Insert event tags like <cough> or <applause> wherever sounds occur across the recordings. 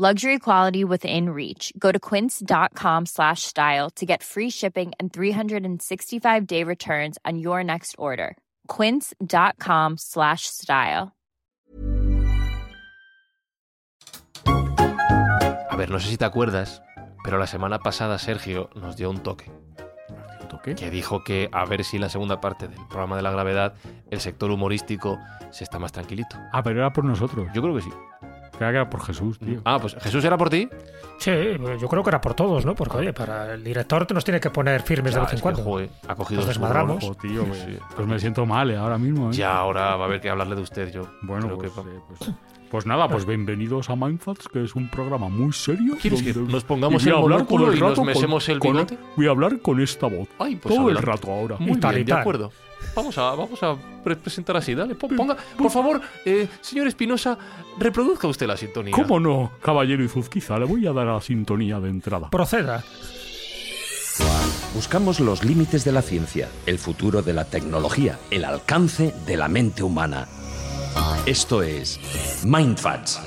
Luxury quality within reach. Go to quince.com slash style to get free shipping and 365-day returns on your next order. quince.com slash style. A ver, no sé si te acuerdas, pero la semana pasada Sergio nos dio un toque. ¿Toque? Que dijo que a ver si en la segunda parte del programa de la gravedad el sector humorístico se está más tranquilito. Ah, pero era por nosotros. Yo creo que sí. Creía que era por Jesús, tío. Ah, pues Jesús era por ti. Sí, yo creo que era por todos, ¿no? Porque, oye, para el director te nos tiene que poner firmes de vez en cuando. joder, ha cogido Nos su desmadramos. tío, pues, Sí. pues me siento mal eh, ahora mismo. ¿eh? Ya ahora va a haber que hablarle de usted yo. Bueno, creo pues, que- eh, pues, pues nada, pues bienvenidos a Mindfacts, que es un programa muy serio. ¿Quieres que donde- nos pongamos y voy a el hablar monóculo todo y nos rato mesemos el con- bigote? Voy a hablar con esta voz. Ay, pues todo el adelante. rato ahora. Muy Y tal, bien, y de tal. acuerdo. Vamos a, vamos a pre- presentar así, dale. Po- Ponga, por favor, eh, señor Espinosa, reproduzca usted la sintonía. ¿Cómo no, caballero Izuzquiza? Le voy a dar a la sintonía de entrada. Proceda. Buscamos los límites de la ciencia, el futuro de la tecnología, el alcance de la mente humana. Esto es Mindfacts.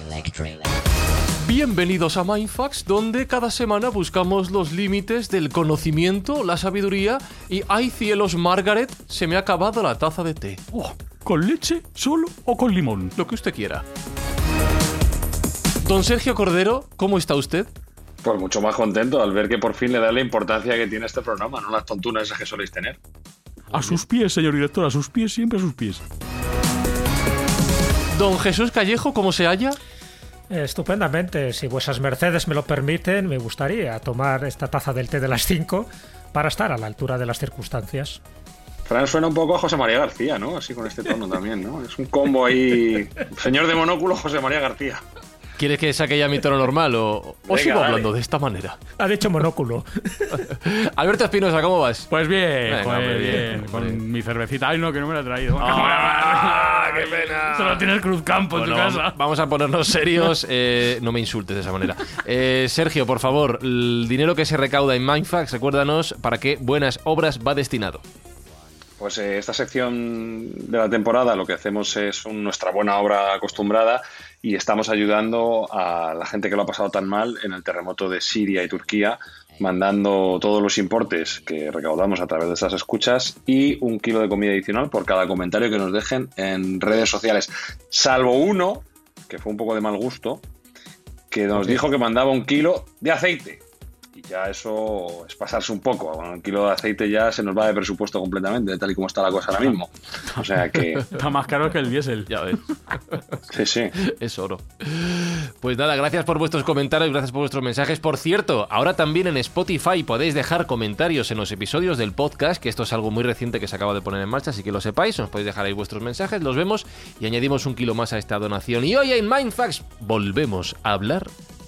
Bienvenidos a Mindfax, donde cada semana buscamos los límites del conocimiento, la sabiduría y ¡ay cielos, Margaret! Se me ha acabado la taza de té. Oh, ¿Con leche, solo o con limón? Lo que usted quiera. Don Sergio Cordero, ¿cómo está usted? Pues mucho más contento al ver que por fin le da la importancia que tiene este programa, no las tontunas esas que soléis tener. A sus pies, señor director, a sus pies, siempre a sus pies. Don Jesús Callejo, ¿cómo se halla? Estupendamente. Si vuesas mercedes me lo permiten, me gustaría tomar esta taza del té de las 5 para estar a la altura de las circunstancias. Fran suena un poco a José María García, ¿no? Así con este tono también, ¿no? Es un combo ahí. <laughs> Señor de monóculo, José María García. ¿Quieres que saque ya mi tono normal o, o Venga, sigo dale. hablando de esta manera? Ha dicho monóculo. <laughs> Alberto Espinosa, ¿cómo vas? Pues bien, Venga, joder, hombre, bien, bien, hombre. Con mi cervecita. Ay, no, que no me la he traído. ¡Ah, <laughs> qué pena! Solo tienes Cruzcampo en tu Bueno, casa. Vamos a ponernos serios. <laughs> eh, no me insultes de esa manera. Eh, Sergio, por favor, el dinero que se recauda en Mindfax, recuérdanos para qué buenas obras va destinado. Pues eh, esta sección de la temporada lo que hacemos es un- nuestra buena obra acostumbrada y estamos ayudando a la gente que lo ha pasado tan mal en el terremoto de Siria y Turquía, mandando todos los importes que recaudamos a través de estas escuchas y un kilo de comida adicional por cada comentario que nos dejen en redes sociales, salvo uno, que fue un poco de mal gusto, que nos dijo que mandaba un kilo de aceite. Y ya eso es pasarse un poco. Un kilo de aceite ya se nos va de presupuesto completamente, tal y como está la cosa ahora mismo. O sea que, <laughs> Está más caro que el diésel. Ya ves, sí, sí. es oro. Pues nada, gracias por vuestros comentarios, gracias por vuestros mensajes. Por cierto, ahora también en Spotify podéis dejar comentarios en los episodios del podcast, que esto es algo muy reciente que se acaba de poner en marcha, así que lo sepáis, nos podéis dejar ahí vuestros mensajes, los vemos y añadimos un kilo más a esta donación. Y hoy en Mindfax volvemos a hablar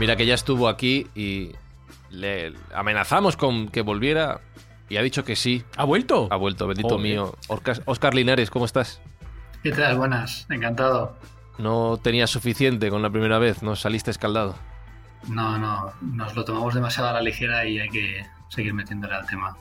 Mira que ya estuvo aquí y le amenazamos con que volviera y ha dicho que sí. ¿Ha vuelto? Ha vuelto, bendito Joder. mío. Oscar Linares, ¿cómo estás? ¿Qué tal? Buenas, encantado. No tenías suficiente con la primera vez, no saliste escaldado. No, no, nos lo tomamos demasiado a la ligera y hay que seguir metiéndole al tema.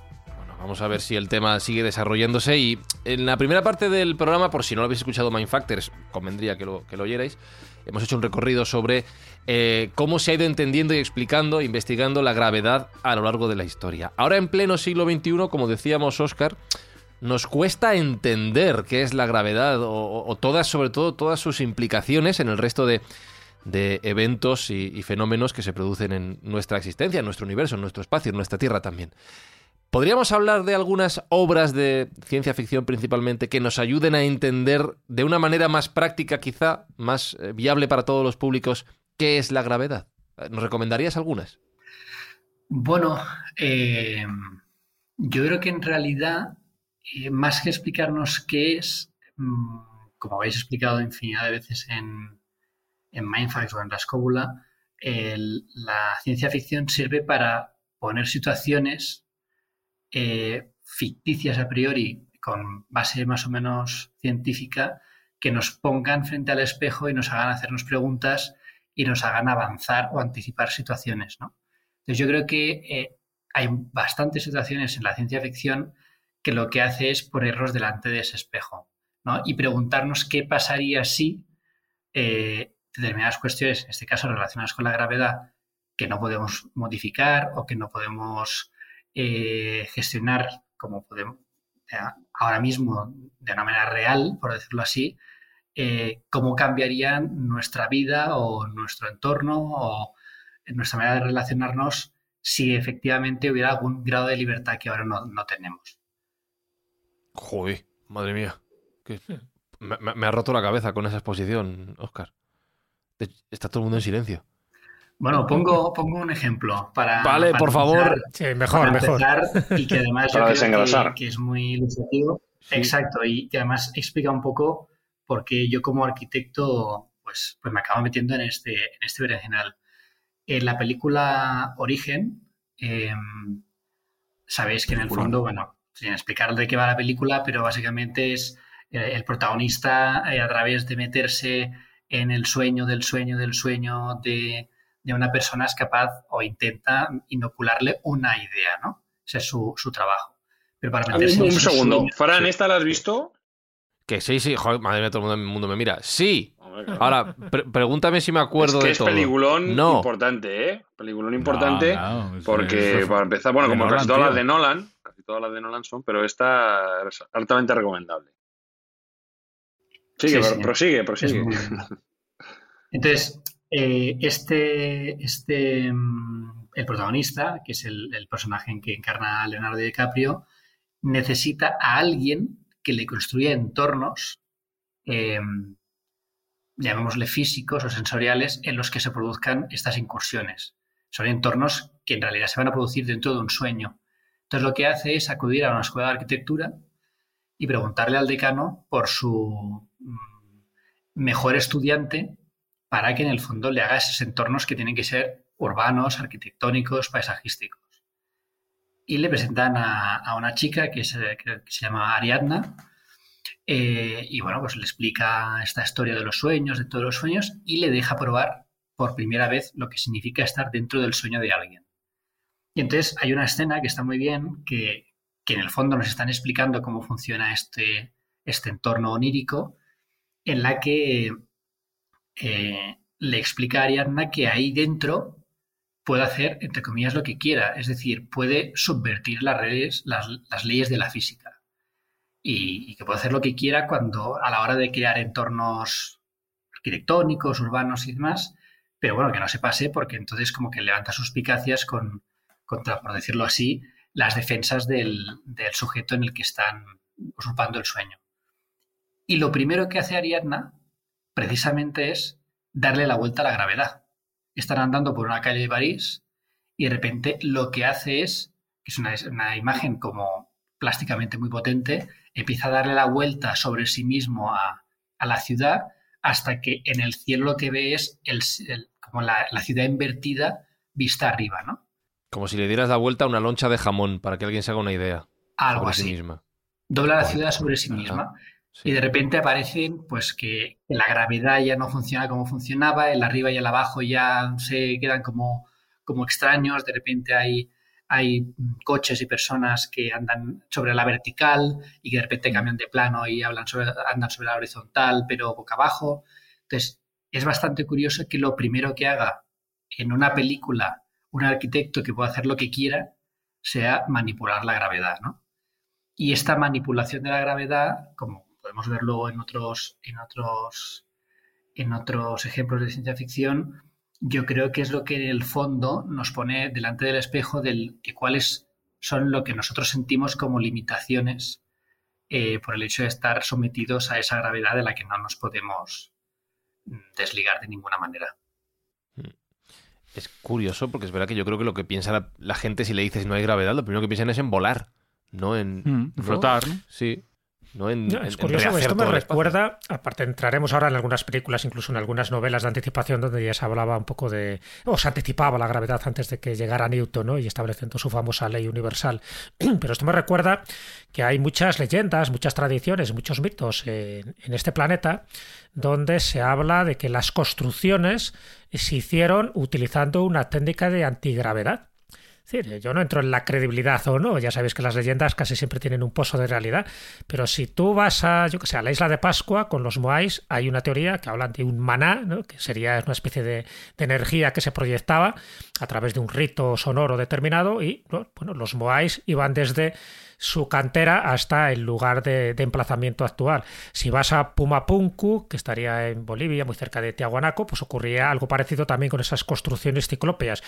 Vamos a ver si el tema sigue desarrollándose. Y en la primera parte del programa, por si no lo habéis escuchado Mind Factors, convendría que lo, que lo oyerais, hemos hecho un recorrido sobre eh, cómo se ha ido entendiendo y explicando, investigando la gravedad a lo largo de la historia. Ahora en pleno siglo XXI, como decíamos Oscar, nos cuesta entender qué es la gravedad o, todas, sobre todo, todas sus implicaciones en el resto de, eventos y, y, fenómenos que se producen en nuestra existencia, en nuestro universo, en nuestro espacio, en nuestra Tierra también. ¿Podríamos hablar de algunas obras de ciencia ficción principalmente que nos ayuden a entender de una manera más práctica, quizá, más eh, viable para todos los públicos, qué es la gravedad? ¿Nos recomendarías algunas? Bueno, eh, yo creo que en realidad, eh, más que explicarnos qué es, mm, como habéis explicado infinidad de veces en, en o en la la ciencia ficción sirve para poner situaciones eh, ficticias a priori, con base más o menos científica, que nos pongan frente al espejo y nos hagan hacernos preguntas y nos hagan avanzar o anticipar situaciones. ¿no? Entonces yo creo que eh, hay bastantes situaciones en la ciencia ficción que lo que hace es ponernos delante de ese espejo ¿no? y preguntarnos qué pasaría si eh, determinadas cuestiones, en este caso relacionadas con la gravedad, que no podemos modificar o que no podemos eh, gestionar como podemos ahora mismo de una manera real, por decirlo así, eh, cómo cambiarían nuestra vida o nuestro entorno o nuestra manera de relacionarnos si efectivamente hubiera algún grado de libertad que ahora no, tenemos. Joder, madre mía. Me, me, ha roto la cabeza con esa exposición, Oscar. Está todo el mundo en silencio. Bueno, pongo, pongo un ejemplo para. Vale, por favor. Sí, mejor, mejor. Y que además <laughs> que, es muy ilustrativo. Exacto, y que además explica un poco por qué yo como arquitecto pues, pues me acabo metiendo en este, en este berenjenal. En la película Origen, em, sabéis que en el fondo, bueno, sin explicar de qué va la película, pero básicamente es eh, el protagonista eh, a través de meterse en el sueño del sueño del sueño de de una persona es capaz o intenta inocularle una idea, ¿no? Ese es su, trabajo. Pero para meterse un, segundo, Fran, ¿esta la has visto? Que sí, sí, joder, madre mía, todo el mundo, el mundo me mira. Sí. Ahora, pregúntame si me acuerdo es que de es peliculón importante, ¿eh? Peliculón importante porque, para empezar, bueno, como casi todas las de Nolan, casi todas las de Nolan son, pero esta es altamente recomendable. Sigue, prosigue, prosigue. Entonces, eh, este, este, mm, el protagonista, que es el, personaje en que encarna a Leonardo DiCaprio, necesita a alguien que le construya entornos, em, llamémosle físicos o sensoriales, en los que se produzcan estas incursiones. Son entornos que en realidad se van a producir dentro de un sueño. Entonces lo que hace es acudir a una escuela de arquitectura y preguntarle al decano por su mm, mejor estudiante para que en el fondo le haga esos entornos que tienen que ser urbanos, arquitectónicos, paisajísticos. Y le presentan a, una chica que, se llama Ariadna. Eh, y bueno, pues le explica esta historia de los sueños, de todos los sueños, y le deja probar por primera vez lo que significa estar dentro del sueño de alguien. Y entonces hay una escena que está muy bien, que, en el fondo nos están explicando cómo funciona este, este entorno onírico, en la que le explica a Ariadna que ahí dentro puede hacer, entre comillas, lo que quiera. Es decir, puede subvertir las, leyes de la física. Y, que puede hacer lo que quiera cuando a la hora de crear entornos arquitectónicos, urbanos y demás. Pero bueno, que no se pase porque entonces como que levanta suspicacias con, contra, por decirlo así, las defensas del, del sujeto en el que están usurpando el sueño. Y lo primero que hace Ariadna precisamente es darle la vuelta a la gravedad. Están andando por una calle de París y de repente lo que hace es, que es una, imagen como plásticamente muy potente, empieza a darle la vuelta sobre sí mismo a, la ciudad hasta que en el cielo lo que ve es el, como la, ciudad invertida vista arriba, ¿no? Como si le dieras la vuelta a una loncha de jamón, para que alguien se haga una idea. Algo así. Sí misma. Dobla la ciudad sobre sí misma. Y de repente aparecen pues que la gravedad ya no funciona como funcionaba, el arriba y el abajo ya se quedan como, como extraños, de repente hay, hay coches y personas que andan sobre la vertical y que de repente cambian de plano y hablan sobre, andan sobre la horizontal, pero boca abajo. Entonces, es bastante curioso que lo primero que haga en una película un arquitecto que pueda hacer lo que quiera sea manipular la gravedad, ¿no? Y esta manipulación de la gravedad, como podemos ver luego en otros, en otros, en otros ejemplos de ciencia ficción, yo creo que es lo que en el fondo nos pone delante del espejo de cuáles son lo que nosotros sentimos como limitaciones eh, por el hecho de estar sometidos a esa gravedad de la que no nos podemos desligar de ninguna manera. Es curioso porque es verdad que yo creo que lo que piensa la, gente si le dices no hay gravedad, lo primero que piensan es en volar, no en mm, flotar. Sí es curioso, esto me recuerda, aparte entraremos ahora en algunas películas, incluso en algunas novelas de anticipación donde ya se hablaba un poco de, o se anticipaba la gravedad antes de que llegara Newton ¿no? y estableciendo su famosa ley universal. <clears throat> Pero esto me recuerda que hay muchas leyendas, muchas tradiciones, muchos mitos en, en este planeta donde se habla de que las construcciones se hicieron utilizando una técnica de antigravedad yo no entro en la credibilidad o no, ya sabéis que las leyendas casi siempre tienen un pozo de realidad, pero si tú vas a, yo que sé, a la isla de Pascua con los Moais, hay una teoría que habla de un maná, que sería una especie de, energía que se proyectaba a través de un rito sonoro determinado y bueno, los Moais iban desde su cantera hasta el lugar de, emplazamiento actual. Si vas a Pumapunku, que estaría en Bolivia, muy cerca de Tiahuanaco, pues ocurría algo parecido también con esas construcciones ciclópeas.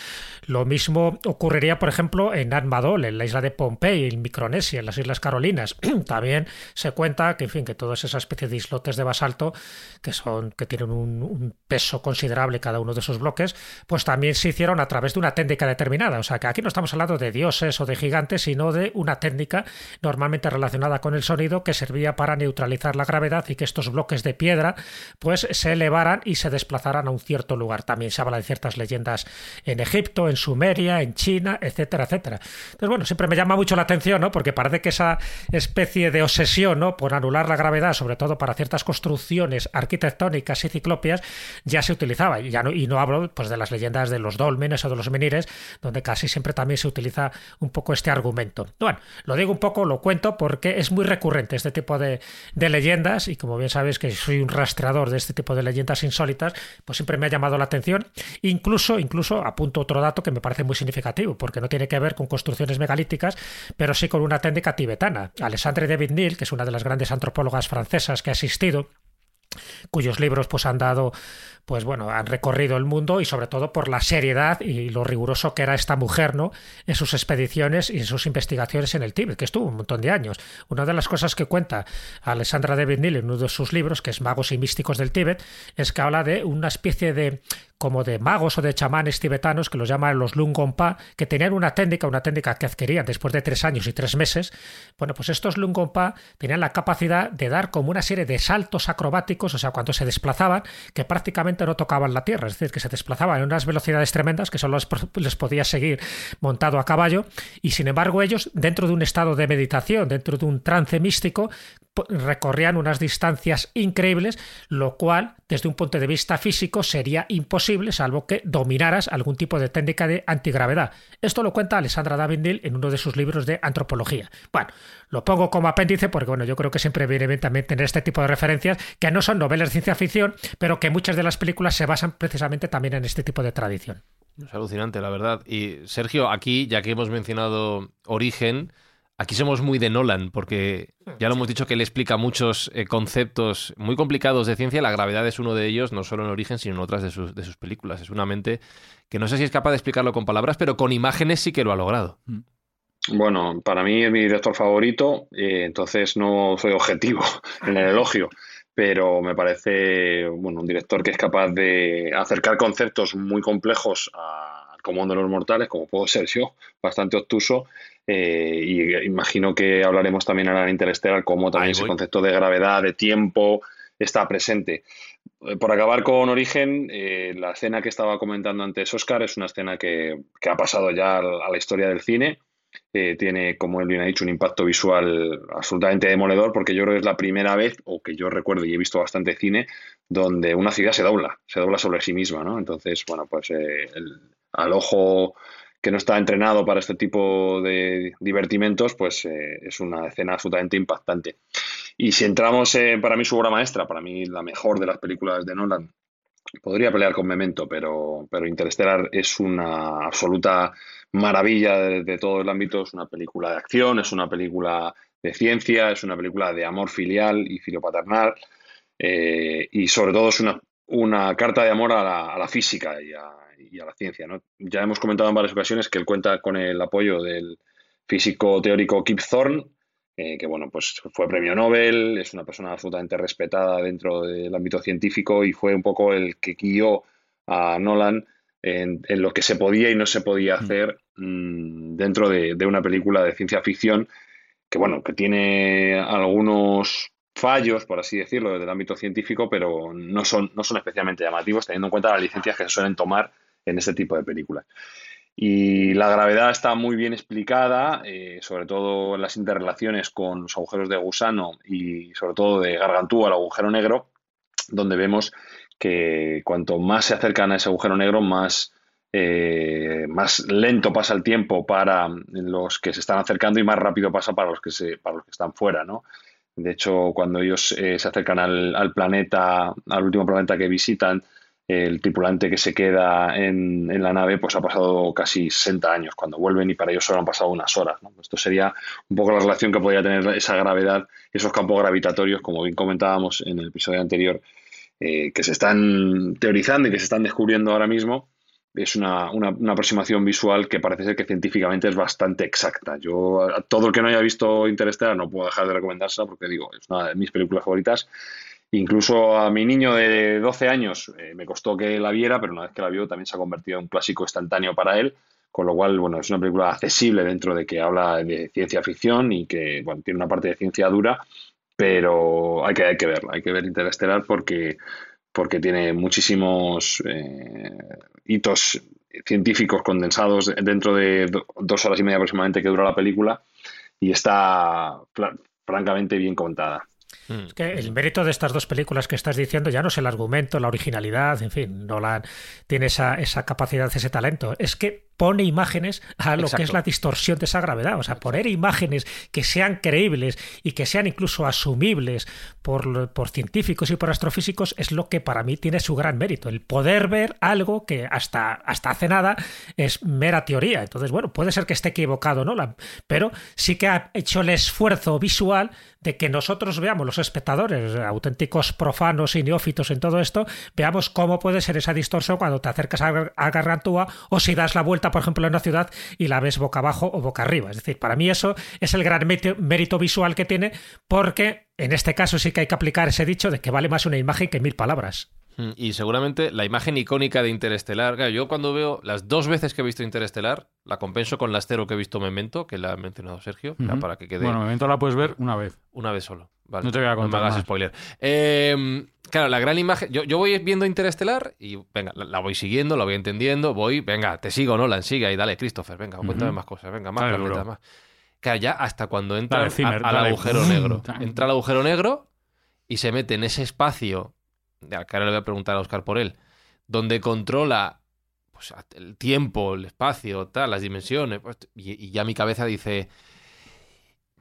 Lo mismo ocurriría, por ejemplo, en Admadol, en la isla de Pompey, en Micronesia, en las Islas Carolinas. <clears throat> también se cuenta que, en fin, que todas esas especies de islotes de basalto, que son, que tienen un, un peso considerable cada uno de esos bloques, pues también se hicieron a través de una técnica determinada. O sea que aquí no estamos hablando de dioses o de gigantes, sino de una técnica normalmente relacionada con el sonido que servía para neutralizar la gravedad y que estos bloques de piedra pues se elevaran y se desplazaran a un cierto lugar. También se habla de ciertas leyendas en Egipto, en Sumeria, en China, etcétera, etcétera. Entonces, bueno, siempre me llama mucho la atención, ¿no? Porque parece que esa especie de obsesión, ¿no? Por anular la gravedad, sobre todo para ciertas construcciones arquitectónicas y ciclopias, ya se utilizaba. Y, ya no, y no hablo pues, de las leyendas de los dolmenes o de los menires, donde casi siempre también se utiliza un poco este argumento. Bueno, lo digo un poco, lo cuento, porque es muy recurrente este tipo de, leyendas y como bien sabéis que soy un rastreador de este tipo de leyendas insólitas, pues siempre me ha llamado la atención. Incluso, incluso apunto otro dato que me parece muy significativo, porque no tiene que ver con construcciones megalíticas, pero sí con una técnica tibetana. Alexandre David Neil, que es una de las grandes antropólogas francesas que ha existido, cuyos libros pues han dado pues bueno, han recorrido el mundo y sobre todo por la seriedad y lo riguroso que era esta mujer, ¿no? En sus expediciones y en sus investigaciones en el Tíbet, que estuvo un montón de años. Una de las cosas que cuenta Alessandra David Neil en uno de sus libros, que es Magos y Místicos del Tíbet, es que habla de una especie de como de magos o de chamanes tibetanos que los llaman los Lungompa, que tenían una técnica, una técnica que adquirían después de tres años y tres meses. Bueno, pues estos Lungompa tenían la capacidad de dar como una serie de saltos acrobáticos, o sea, cuando se desplazaban, que prácticamente no tocaban la tierra, es decir, que se desplazaban en unas velocidades tremendas que solo les podía seguir montado a caballo, y sin embargo ellos, dentro de un estado de meditación, dentro de un trance místico, recorrían unas distancias increíbles, lo cual, desde un punto de vista físico, sería imposible, salvo que dominaras algún tipo de técnica de antigravedad. Esto lo cuenta Alessandra Davindil en uno de sus libros de antropología. Bueno, lo pongo como apéndice porque, bueno, yo creo que siempre viene bien también tener este tipo de referencias, que no son novelas de ciencia ficción, pero que muchas de las películas se basan precisamente también en este tipo de tradición. Es alucinante, la verdad. Y Sergio, aquí, ya que hemos mencionado Origen, Aquí somos muy de Nolan, porque ya lo hemos dicho que él explica muchos eh, conceptos muy complicados de ciencia. La gravedad es uno de ellos, no solo en origen, sino en otras de sus, de sus películas. Es una mente que no sé si es capaz de explicarlo con palabras, pero con imágenes sí que lo ha logrado. Bueno, para mí es mi director favorito, eh, entonces no soy objetivo <laughs> en el elogio, pero me parece bueno, un director que es capaz de acercar conceptos muy complejos al común de los mortales, como puedo ser yo, bastante obtuso, eh, y imagino que hablaremos también ahora en Interstellar cómo también ese concepto de gravedad, de tiempo, está presente. Eh, por acabar con Origen, eh, la escena que estaba comentando antes Oscar es una escena que, ha pasado ya a la historia del cine. Tiene, como él bien ha dicho, un impacto visual absolutamente demoledor, porque yo creo que es la primera vez, o que yo recuerdo y he visto bastante cine, donde una ciudad se dobla, se dobla sobre sí misma, ¿no? Entonces, bueno, pues al ojo que no está entrenado para este tipo de divertimentos, pues eh, es una escena absolutamente impactante. Y si entramos en, para mí, su obra maestra, para mí la mejor de las películas de Nolan, podría pelear con Memento, pero, pero Interstellar es una absoluta maravilla de, todo el ámbito. Es una película de acción, es una película de ciencia, es una película de amor filial y filopaternal. Eh, y sobre todo es una, una carta de amor a la, física y a, y a, la ciencia. Ya hemos comentado en varias ocasiones que él cuenta con el apoyo del físico teórico Kip Thorne, eh, que bueno, pues fue premio Nobel, es una persona absolutamente respetada dentro del ámbito científico y fue un poco el que guió a Nolan en, lo que se podía y no se podía hacer mm, dentro de, una película de ciencia ficción que bueno, que tiene algunos fallos, por así decirlo, desde el ámbito científico, pero no son, no son especialmente llamativos, teniendo en cuenta las licencias que se suelen tomar en este tipo de películas. Y la gravedad está muy bien explicada, eh, sobre todo en las interrelaciones con los agujeros de gusano y sobre todo de Gargantúa al agujero negro, donde vemos que cuanto más se acercan a ese agujero negro, más, eh, más lento pasa el tiempo para los que se están acercando y más rápido pasa para los que, se, para los que están fuera. ¿no? De hecho, cuando ellos eh, se acercan al, al planeta, al último planeta que visitan, el tripulante que se queda en, la nave pues ha pasado casi 60 años cuando vuelven y para ellos solo han pasado unas horas. Esto sería un poco la relación que podría tener esa gravedad, esos campos gravitatorios, como bien comentábamos en el episodio anterior, eh, que se están teorizando y que se están descubriendo ahora mismo. Es una, aproximación visual que parece ser que científicamente es bastante exacta. Yo, a todo el que no haya visto Interstellar, no puedo dejar de recomendársela porque digo, es una de mis películas favoritas Incluso a mi niño de 12 años eh, me costó que la viera, pero una vez que la vio también se ha convertido en un clásico instantáneo para él, con lo cual, bueno, es una película accesible dentro de que habla de ciencia ficción y que, bueno, tiene una parte de ciencia dura, pero hay que, verla, hay que ver Interestelar porque, porque tiene muchísimos eh, hitos científicos condensados dentro de dos horas y media aproximadamente que dura la película y está francamente bien contada. Mm. Es que el mérito de estas dos películas que estás diciendo ya no es el argumento, la originalidad, en fin, Nolan tiene esa, esa capacidad, ese talento. Es que pone imágenes a lo que es la distorsión de esa gravedad. O sea, poner imágenes que sean creíbles y que sean incluso asumibles por, por, científicos y por astrofísicos es lo que para mí tiene su gran mérito. El poder ver algo que hasta, hasta hace nada es mera teoría. Entonces, bueno, puede ser que esté equivocado, ¿no? pero sí que ha hecho el esfuerzo visual de que nosotros veamos, los espectadores, auténticos profanos y neófitos en todo esto, veamos cómo puede ser esa distorsión cuando te acercas a, a Gargantúa o si das la vuelta por ejemplo, en una ciudad y la ves boca abajo o boca arriba. Es decir, para mí eso es el gran mérito visual que tiene porque en este caso sí que hay que aplicar ese dicho de que vale más una imagen que mil palabras. Mm, y seguramente la imagen icónica de Interestelar, yo cuando veo las dos veces que he visto Interestelar, la compenso con la estero que he visto Memento, que la ha mencionado Sergio, para que quede... Bueno, Memento la puedes ver una vez. Una vez solo. No te voy a contar. No me hagas spoiler. Eh, claro, la gran imagen. Yo, voy viendo Interestelar y venga, la, voy siguiendo, la voy entendiendo, voy, venga, te sigo, ¿no? La sigue y dale, Christopher, venga, cuéntame más cosas, venga, más planetas, más. Claro, ya hasta cuando entra al agujero negro. <laughs> Entra al agujero negro y se mete en ese espacio que ahora le voy a preguntar a Oscar por él, donde controla pues, el tiempo, el espacio, tal, las dimensiones, pues, y, ya mi cabeza dice,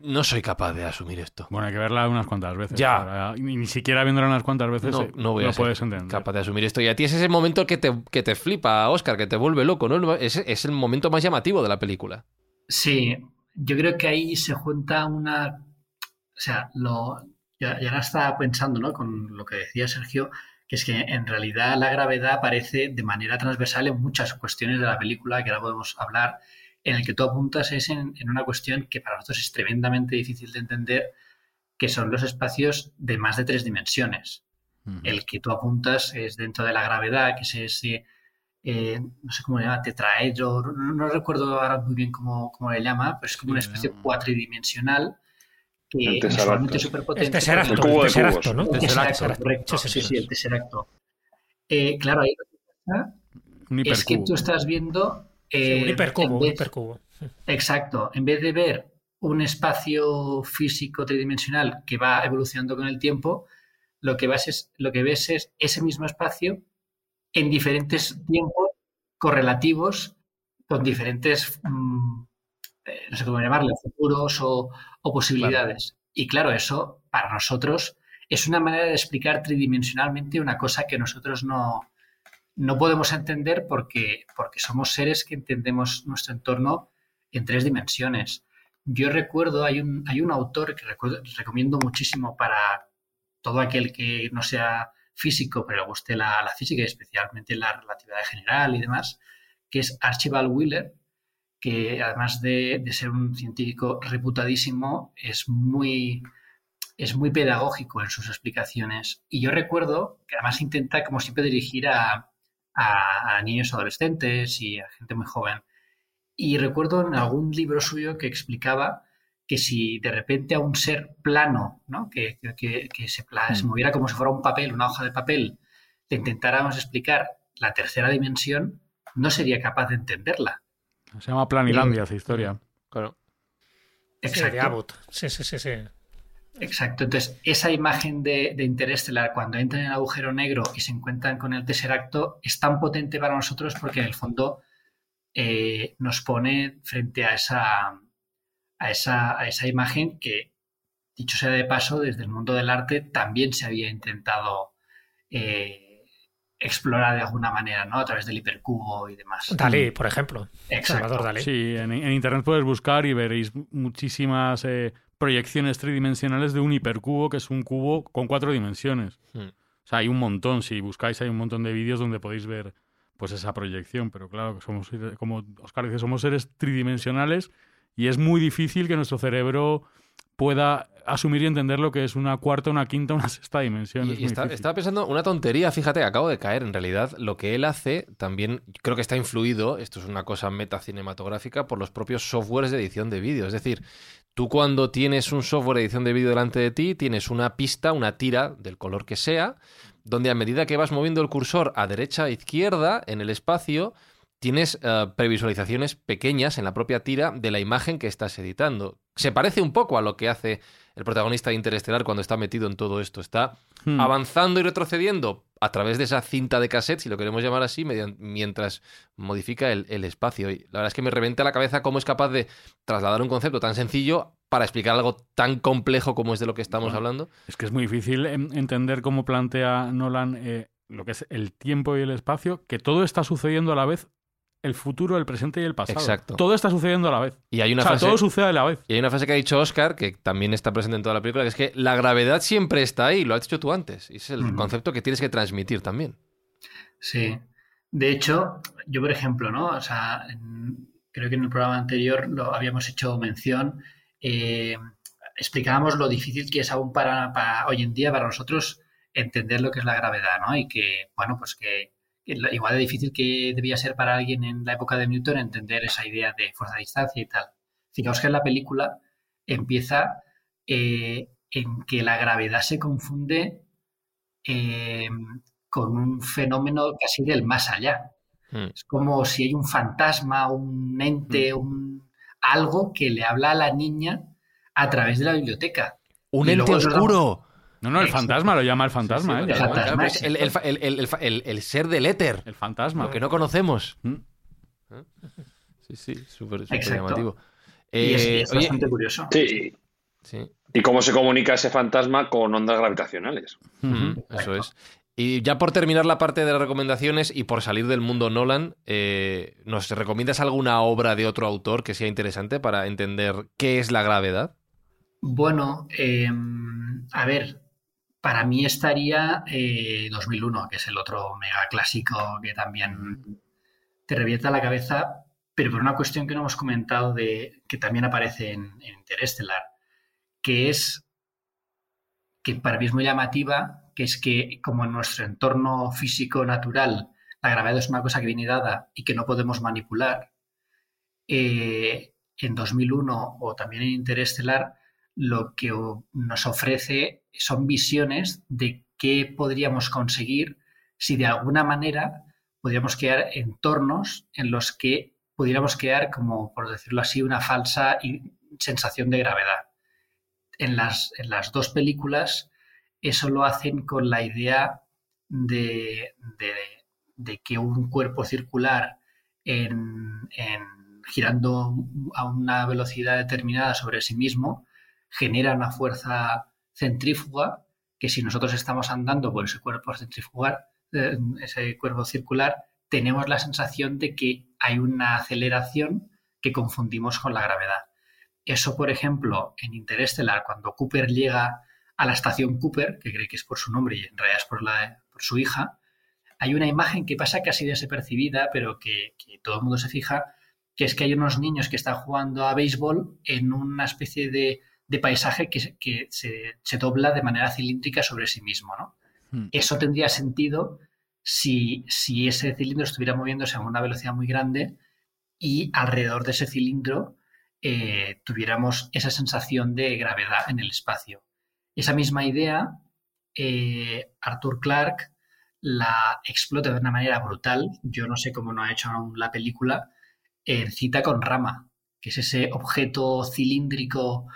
no soy capaz de asumir esto. Bueno, hay que verla unas cuantas veces. Ya. ni, siquiera viéndola unas cuantas veces no, eh, no, voy a puedes entender. capaz de asumir esto. Y a ti es ese momento que te, que te flipa, Oscar, que te vuelve loco, ¿no? Es, es el momento más llamativo de la película. Sí, yo creo que ahí se junta una... O sea, lo, ya, ya estaba pensando, ¿no? Con lo que decía Sergio, que es que en realidad la gravedad aparece de manera transversal en muchas cuestiones de la película, que ahora podemos hablar, en el que tú apuntas es en, una cuestión que para nosotros es tremendamente difícil de entender, que son los espacios de más de tres dimensiones. El que tú apuntas es dentro de la gravedad, que es ese, eh, no sé cómo le llama, tetraedro, no, no, recuerdo ahora muy bien cómo, cómo le llama, pero es como una especie cuatridimensional el tesseracto. El tesseracto, el cubo ¿no? El tesseracto, correcto. Sí, sí, el tesseracto. Eh, claro, ahí lo que es que tú estás viendo... Eh, un hipercubo, un hipercubo. Exacto. En vez de ver un espacio físico tridimensional que va evolucionando con el tiempo, lo que, vas es, lo que ves es ese mismo espacio en diferentes tiempos correlativos con diferentes, mm, eh, no sé cómo llamarle, futuros o, posibilidades. Y claro, eso para nosotros es una manera de explicar tridimensionalmente una cosa que nosotros no, no podemos entender porque, porque somos seres que entendemos nuestro entorno en tres dimensiones. Yo recuerdo, hay un, hay un autor que recomiendo muchísimo para todo aquel que no sea físico, pero le guste la, física y especialmente la relatividad general y demás, que es Archibald Wheeler, que además de, ser un científico reputadísimo, es muy, es muy pedagógico en sus explicaciones. Y yo recuerdo que además intenta, como siempre, dirigir a, a, a niños adolescentes y a gente muy joven. Y recuerdo en algún libro suyo que explicaba que si de repente a un ser plano, ¿no? que, que, se, se, mm. moviera como si fuera un papel, una hoja de papel, le intentáramos explicar la tercera dimensión, no sería capaz de entenderla. Se llama Planilandia esa historia. Claro. Exacto. Sí, sí, sí, sí. Exacto. Entonces, esa imagen de, de Interestelar, cuando entran en el agujero negro y se encuentran con el Tesseracto, es tan potente para nosotros porque en el fondo eh, nos pone frente a esa, a esa, a esa imagen que, dicho sea de paso, desde el mundo del arte también se había intentado eh, explorar de alguna manera, ¿no? A través del hipercubo y demás. Dalí, por ejemplo. Salvador Dalí. Sí, en, Internet puedes buscar y veréis muchísimas eh, proyecciones tridimensionales de un hipercubo, que es un cubo con cuatro dimensiones. Hmm. O sea, hay un montón, si buscáis hay un montón de vídeos donde podéis ver pues esa proyección. Pero claro, somos, como Oscar dice, somos seres tridimensionales y es muy difícil que nuestro cerebro pueda asumir y entender lo que es una cuarta, una quinta, una sexta dimensión. Y, estaba pensando una tontería, fíjate, acabo de caer. En realidad, lo que él hace también creo que está influido, esto es una cosa metacinematográfica, por los propios softwares de edición de vídeo. Es decir, tú cuando tienes un software de edición de vídeo delante de ti, tienes una pista, una tira del color que sea, donde a medida que vas moviendo el cursor a derecha e izquierda en el espacio, tienes eh, previsualizaciones pequeñas en la propia tira de la imagen que estás editando. Se parece un poco a lo que hace el protagonista de Interestelar cuando está metido en todo esto. Está hmm. avanzando y retrocediendo a través de esa cinta de cassette, si lo queremos llamar así, mientras modifica el, espacio. Y la verdad es que me reventa la cabeza cómo es capaz de trasladar un concepto tan sencillo para explicar algo tan complejo como es de lo que estamos hablando. Es que es muy difícil entender cómo plantea Nolan eh, lo que es el tiempo y el espacio, que todo está sucediendo a la vez el futuro, el presente y el pasado. Exacto. Todo está sucediendo a la vez. Y hay una o sea, todo sucede a la vez. Y hay una frase que ha dicho Oscar, que también está presente en toda la película, que es que la gravedad siempre está ahí, lo has dicho tú antes. Y es el concepto que tienes que transmitir también. Sí. De hecho, yo, por ejemplo, ¿no? O sea, creo que en el programa anterior lo habíamos hecho mención. Eh, explicábamos lo difícil que es aún para, para hoy en día para nosotros entender lo que es la gravedad, ¿no? Y que, bueno, pues que igual de difícil que debía ser para alguien en la época de Newton entender esa idea de fuerza de distancia y tal. Fijaos que en la película empieza eh, en que la gravedad se confunde eh, con un fenómeno casi del más allá. Hmm. Es como si hay un fantasma, un ente, hmm. un, algo que le habla a la niña a través de la biblioteca. ¡Un ente oscuro! No, no, el fantasma lo llama el fantasma. el, ser del éter. El fantasma. Lo que no conocemos. Mm. Sí, sí, súper llamativo. y es, eh, bastante curioso. Sí. ¿Y cómo se comunica ese fantasma con ondas gravitacionales? eso es. Y ya por terminar la parte de las recomendaciones y por salir del mundo Nolan, eh, ¿nos recomiendas alguna obra de otro autor que sea interesante para entender qué es la gravedad? Bueno, a ver, para mí estaría 2001, eh, que es el otro mega clásico que también te revienta la cabeza, pero por una cuestión que no hemos comentado que también aparece en, en Interestelar, que es que para mí es muy llamativa, que es que como en nuestro entorno físico natural la gravedad es una cosa que viene dada y que no podemos manipular, eh, en 2001 o también en Interestelar lo que nos ofrece son visiones de qué podríamos conseguir si de alguna manera podríamos crear entornos en los que pudiéramos crear, como por decirlo así, una falsa sensación de gravedad. En las, en las dos películas eso lo hacen con la idea de, de, que un cuerpo circular en, girando a una velocidad determinada sobre sí mismo, genera una fuerza centrífuga que si nosotros estamos andando por ese cuerpo centrifugal, eh, ese cuerpo circular, tenemos la sensación de que hay una aceleración que confundimos con la gravedad. Eso, por ejemplo, en Interestelar, cuando Cooper llega a la estación Cooper, que cree que es por su nombre y en realidad es por, su hija, hay una imagen que pasa casi desapercibida, pero que, todo el mundo se fija, que es que hay unos niños que están jugando a béisbol en una especie de, paisaje que, se, dobla de manera cilíndrica sobre sí mismo. ¿no? Hmm. Eso tendría sentido si, si, ese cilindro estuviera moviéndose a una velocidad muy grande y alrededor de ese cilindro eh, tuviéramos esa sensación de gravedad en el espacio. Esa misma idea, eh, Arthur Clarke la explota de una manera brutal. Yo no sé cómo no ha hecho aún la película. en cita con Rama, que es ese objeto cilíndrico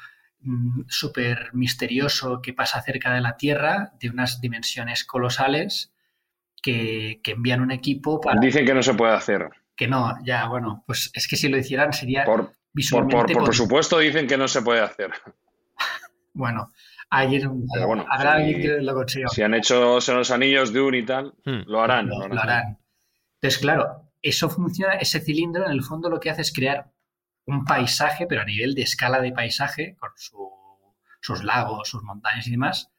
súper misterioso que pasa cerca de la Tierra, de unas dimensiones colosales, que, envían un equipo para... Dicen que no se puede hacer. Que no, ya, bueno, pues es que si lo hicieran sería por, visualmente... por supuesto dicen que no se puede hacer. <laughs> bueno, habrá alguien que lo consiga. Si han hecho los anillos de un y tal, hmm. lo harán. Lo, harán. Entonces, claro, eso funciona, ese cilindro en el fondo lo que hace es crear un paisaje, pero a nivel de escala de paisaje, con sus lagos, sus montañas y demás,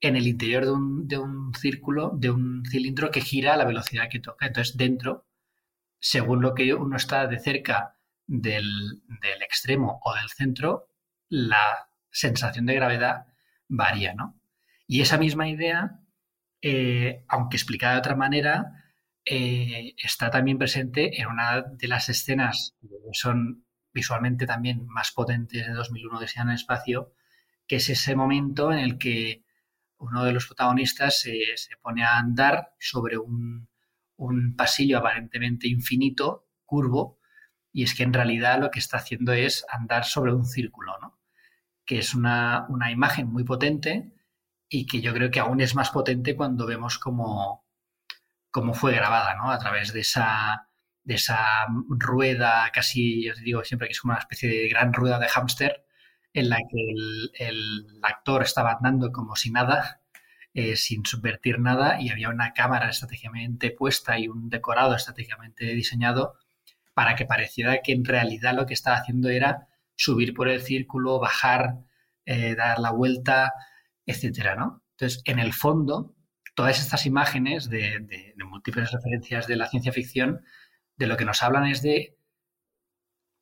en el interior de un, círculo, de un cilindro que gira a la velocidad que toca. Entonces, dentro, según lo que uno está de cerca del, del extremo o del centro, la sensación de gravedad varía, ¿no? Y esa misma idea, eh, aunque explicada de otra manera, eh, está también presente en una de las escenas que son visualmente también más potentes de 2001 de en espacio, que es ese momento en el que uno de los protagonistas se, pone a andar sobre un, un, pasillo aparentemente infinito, curvo, y es que en realidad lo que está haciendo es andar sobre un círculo, ¿no? que es una, imagen muy potente y que yo creo que aún es más potente cuando vemos cómo, cómo fue grabada, ¿no? A través de esa, de esa rueda, casi, yo digo siempre que es como una especie de gran rueda de hámster, en la que el, actor estaba andando como si nada, eh, sin subvertir nada, y había una cámara estratégicamente puesta y un decorado estratégicamente diseñado para que pareciera que en realidad lo que estaba haciendo era subir por el círculo, bajar, eh, dar la vuelta, etcétera, ¿no? Entonces, en el fondo, todas estas imágenes de, múltiples referencias de la ciencia ficción, de lo que nos hablan es de,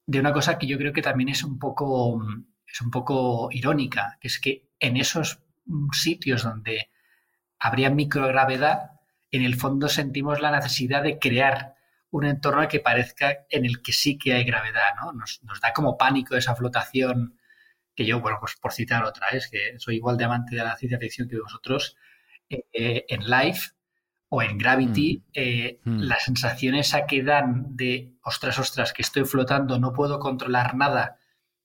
de una cosa que yo creo que también es un poco, es un poco irónica, que es que en esos sitios donde habría microgravedad, en el fondo sentimos la necesidad de crear un entorno que parezca en el que sí que hay gravedad, ¿no? Nos, da como pánico esa flotación que yo, bueno, pues por citar otra, es que soy igual de amante de la ciencia ficción que vosotros, eh, en Life o en Gravity, mm. eh, mm. la sensación esa que dan de, ostras, ostras, que estoy flotando, no puedo controlar nada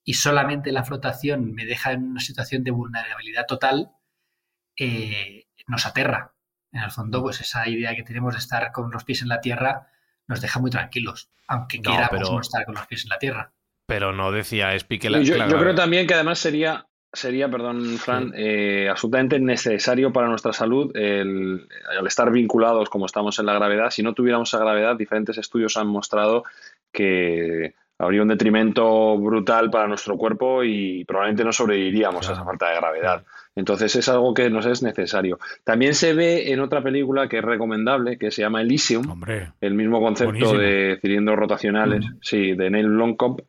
y solamente la flotación me deja en una situación de vulnerabilidad total, eh, nos aterra. En el fondo, pues esa idea que tenemos de estar con los pies en la tierra, nos deja muy tranquilos, aunque queramos no estar con los pies en la tierra. Pero no decía Espi que la, yo, yo, creo también que además sería, sería perdón, Fran, eh, absolutamente necesario para nuestra salud el, estar vinculados como estamos en la gravedad. Si no tuviéramos esa gravedad, diferentes estudios han mostrado que habría un detrimento brutal para nuestro cuerpo y probablemente no sobreviviríamos a esa falta de gravedad. Entonces es algo que nos es necesario. También se ve en otra película que es recomendable, que se llama Elysium, el mismo concepto de cilindros rotacionales, sí, de Neil Blomkamp,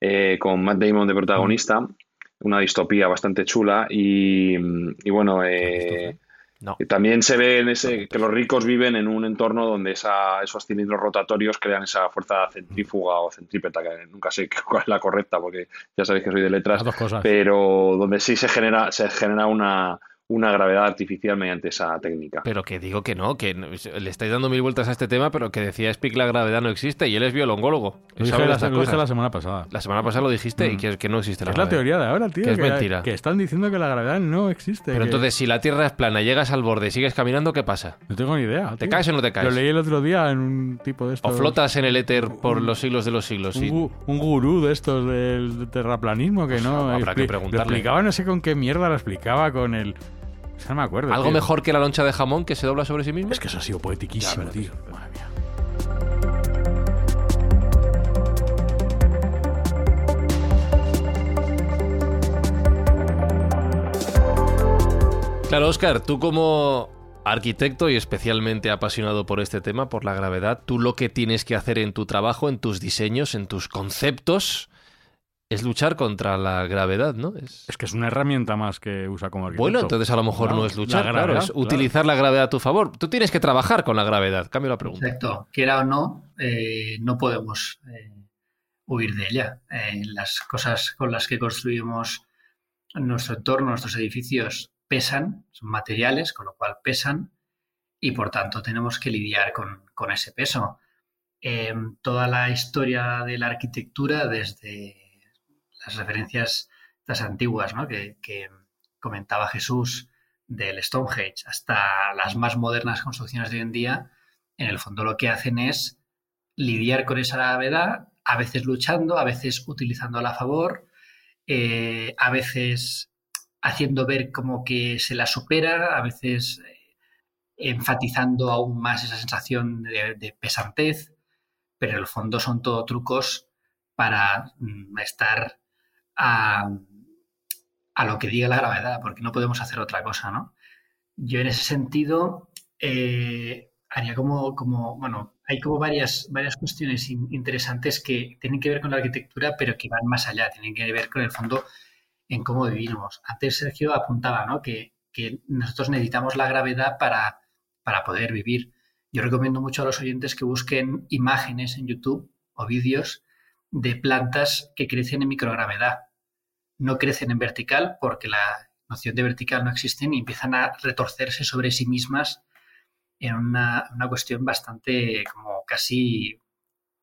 eh, con Matt Damon de protagonista, una distopía bastante chula y, bueno, eh, también se ve en ese, que los ricos viven en un entorno donde esos cilindros rotatorios crean esa fuerza centrífuga o centrípeta, que nunca sé <laughs> cuál es la correcta, porque ya sabéis que soy de letras, pero donde sí se genera, se genera una, una gravedad artificial mediante esa técnica. Pero que digo que no, que le estáis dando mil vueltas a este tema, pero que decía Spic la gravedad no existe y él es biolongólogo. Lo dije, la, lo la, semana pasada. La semana pasada lo dijiste y mm. que, no existe la es gravedad. Es la teoría de ahora, tío. Que es mentira. Que están diciendo que la gravedad no existe. Pero entonces, si la Tierra es plana, llegas al borde y sigues caminando, ¿qué pasa? No tengo ni idea. ¿Te caes o no te caes? Lo leí el otro día en un tipo de estos... O flotas en el éter por los siglos de los siglos. Un, un gurú de estos del terraplanismo que pues no... Habrá que preguntarle. Lo explicaba, no sé con qué mierda lo explicaba, con el no me acuerdo. ¿Algo mejor que la loncha de jamón que se dobla sobre sí mismo? Es que eso ha sido poetiquísimo, tío. Madre mía. Claro, Oscar, tú como arquitecto y especialmente apasionado por este tema, por la gravedad, tú lo que tienes que hacer en tu trabajo, en tus diseños, en tus conceptos, es luchar contra la gravedad, ¿no? Es... que es una herramienta más que usa como arquitecto. Bueno, entonces a lo mejor no, es luchar, claro, es utilizar la gravedad a tu favor. Tú tienes que trabajar con la gravedad. Cambio la pregunta. Exacto. Quiera o no, eh, no podemos eh, huir de ella. Eh, las cosas con las que construimos nuestro entorno, nuestros edificios, pesan, son materiales, con lo cual pesan, y por tanto tenemos que lidiar con, con ese peso. toda la historia de la arquitectura, desde las referencias las antiguas ¿no? que, comentaba Jesús del Stonehenge hasta las más modernas construcciones de hoy en día, en el fondo lo que hacen es lidiar con esa gravedad, a veces luchando, a veces utilizándola a favor, eh, a veces haciendo ver como que se la supera, a veces eh, enfatizando aún más esa sensación de, de, pesantez, pero en el fondo son todo trucos para mm, estar a, lo que diga la gravedad, porque no podemos hacer otra cosa, ¿no? Yo en ese sentido eh, haría como, bueno, hay como varias, varias cuestiones interesantes que tienen que ver con la arquitectura, pero que van más allá, tienen que ver con el fondo en cómo vivimos. Antes Sergio apuntaba, ¿no? Que, que nosotros necesitamos la gravedad para, para poder vivir. Yo recomiendo mucho a los oyentes que busquen imágenes en YouTube o vídeos de plantas que crecen en microgravedad no crecen en vertical porque la noción de vertical no existe y empiezan a retorcerse sobre sí mismas en una, cuestión bastante como casi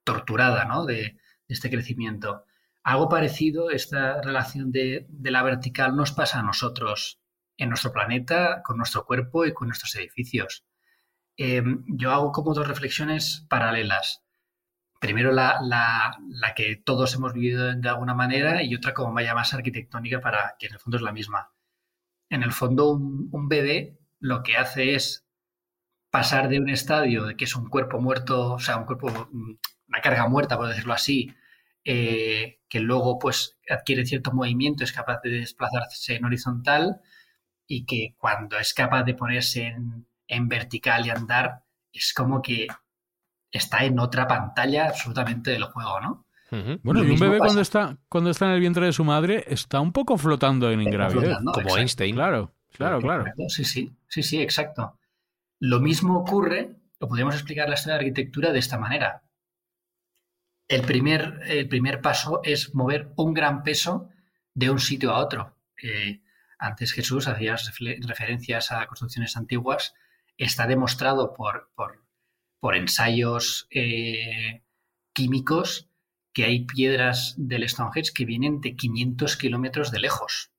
torturada ¿no? de, este crecimiento. Algo parecido, esta relación de, la vertical nos pasa a nosotros en nuestro planeta, con nuestro cuerpo y con nuestros edificios. Eh, yo hago como dos reflexiones paralelas primero la, la, que todos hemos vivido de alguna manera y otra como vaya más arquitectónica para que en el fondo es la misma. En el fondo un, bebé lo que hace es pasar de un estadio de que es un cuerpo muerto, o sea, un cuerpo, una carga muerta, por decirlo así, eh, que luego pues adquiere cierto movimiento, es capaz de desplazarse en horizontal y que cuando es capaz de ponerse en, en vertical y andar, es como que está en otra pantalla absolutamente del juego, ¿no? Bueno, y un bebé cuando está, cuando está en el vientre de su madre está un poco flotando en ingravidez. Como Einstein. Claro, claro, claro. Sí, sí, sí, sí, exacto. Lo mismo ocurre, lo podríamos explicar la historia de arquitectura de esta manera. El primer, el primer paso es mover un gran peso de un sitio a otro. antes Jesús hacía referencias a construcciones antiguas. Está demostrado por, por por ensayos eh, químicos que hay piedras del Stonehenge que vienen de 500 kilómetros de lejos.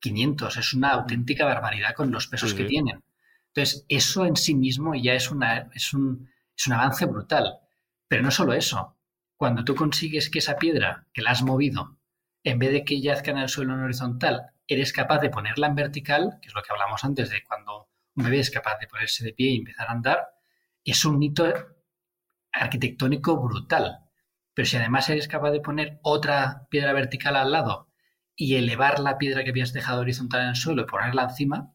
500, es una auténtica barbaridad con los pesos que tienen. Entonces, eso en sí mismo ya es, una, es, un, es un avance brutal. Pero no solo eso. Cuando tú consigues que esa piedra, que la has movido, en vez de que yazca en el suelo en horizontal, eres capaz de ponerla en vertical, que es lo que hablamos antes de cuando un bebé es capaz de ponerse de pie y empezar a andar, es un hito arquitectónico brutal. Pero si además eres capaz de poner otra piedra vertical al lado y elevar la piedra que habías dejado horizontal en el suelo y ponerla encima,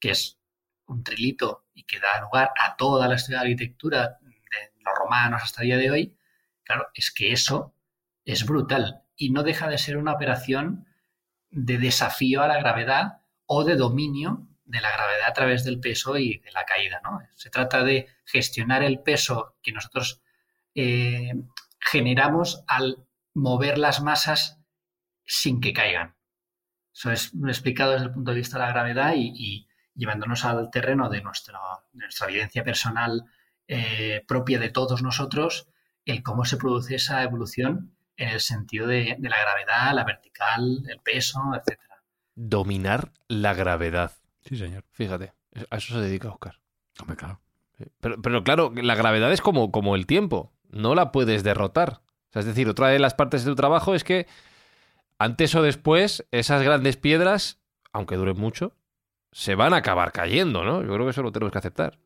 que es un trilito y que da lugar a toda la historia de arquitectura de los romanos hasta el día de hoy, claro, es que eso es brutal y no deja de ser una operación de desafío a la gravedad o de dominio de la gravedad a través del peso y de la caída. ¿no? Se trata de gestionar el peso que nosotros eh, generamos al mover las masas sin que caigan. Eso es explicado desde el punto de vista de la gravedad y, llevándonos al terreno de nuestra, evidencia personal eh, propia de todos nosotros, el cómo se produce esa evolución en el sentido de, la gravedad, la vertical, el peso, etc. Dominar la gravedad. Sí, señor. Fíjate, a eso se dedica Oscar. Hombre, claro. Pero, pero, claro, la gravedad es como, como el tiempo, no la puedes derrotar. es decir, otra de las partes de tu trabajo es que antes o después esas grandes piedras, aunque duren mucho, se van a acabar cayendo, ¿no? Yo creo que eso lo tenemos que aceptar.